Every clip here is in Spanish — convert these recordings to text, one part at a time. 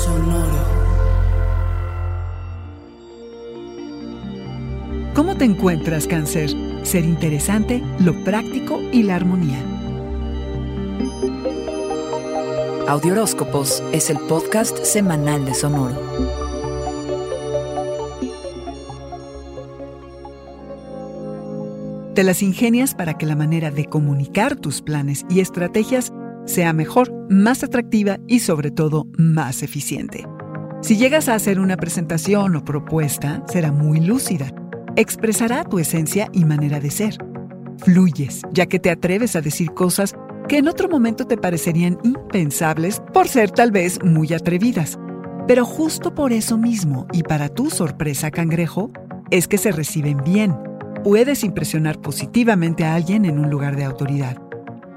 Sonoro. ¿Cómo te encuentras, cáncer? Ser interesante, lo práctico y la armonía. Audioróscopos es el podcast semanal de Sonoro. Te las ingenias para que la manera de comunicar tus planes y estrategias sea mejor, más atractiva y sobre todo más eficiente. Si llegas a hacer una presentación o propuesta, será muy lúcida. Expresará tu esencia y manera de ser. Fluyes, ya que te atreves a decir cosas que en otro momento te parecerían impensables por ser tal vez muy atrevidas. Pero justo por eso mismo, y para tu sorpresa, cangrejo, es que se reciben bien. Puedes impresionar positivamente a alguien en un lugar de autoridad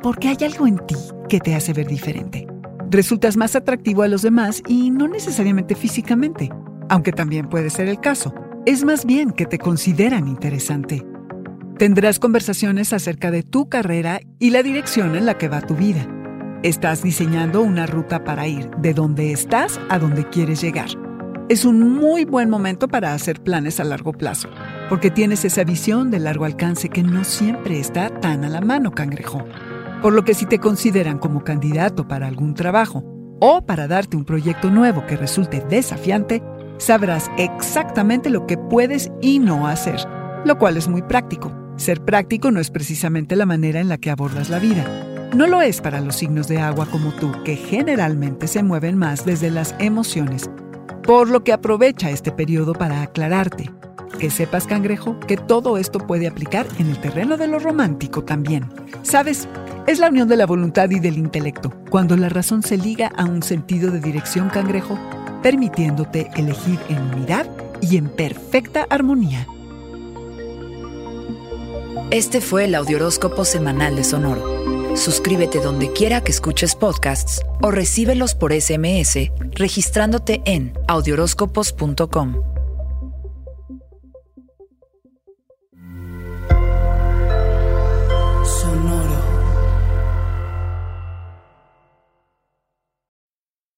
porque hay algo en ti que te hace ver diferente. Resultas más atractivo a los demás y no necesariamente físicamente, aunque también puede ser el caso. Es más bien que te consideran interesante. Tendrás conversaciones acerca de tu carrera y la dirección en la que va tu vida. Estás diseñando una ruta para ir de donde estás a donde quieres llegar. Es un muy buen momento para hacer planes a largo plazo, porque tienes esa visión de largo alcance que no siempre está tan a la mano, cangrejo. Por lo que si te consideran como candidato para algún trabajo o para darte un proyecto nuevo que resulte desafiante, sabrás exactamente lo que puedes y no hacer, lo cual es muy práctico. Ser práctico no es precisamente la manera en la que abordas la vida. No lo es para los signos de agua como tú, que generalmente se mueven más desde las emociones. Por lo que aprovecha este periodo para aclararte. Que sepas, cangrejo, que todo esto puede aplicar en el terreno de lo romántico también. ¿Sabes? Es la unión de la voluntad y del intelecto, cuando la razón se liga a un sentido de dirección cangrejo, permitiéndote elegir en unidad y en perfecta armonía. Este fue el Audioróscopo Semanal de Sonoro. Suscríbete donde quiera que escuches podcasts o recíbelos por SMS registrándote en audioróscopos.com.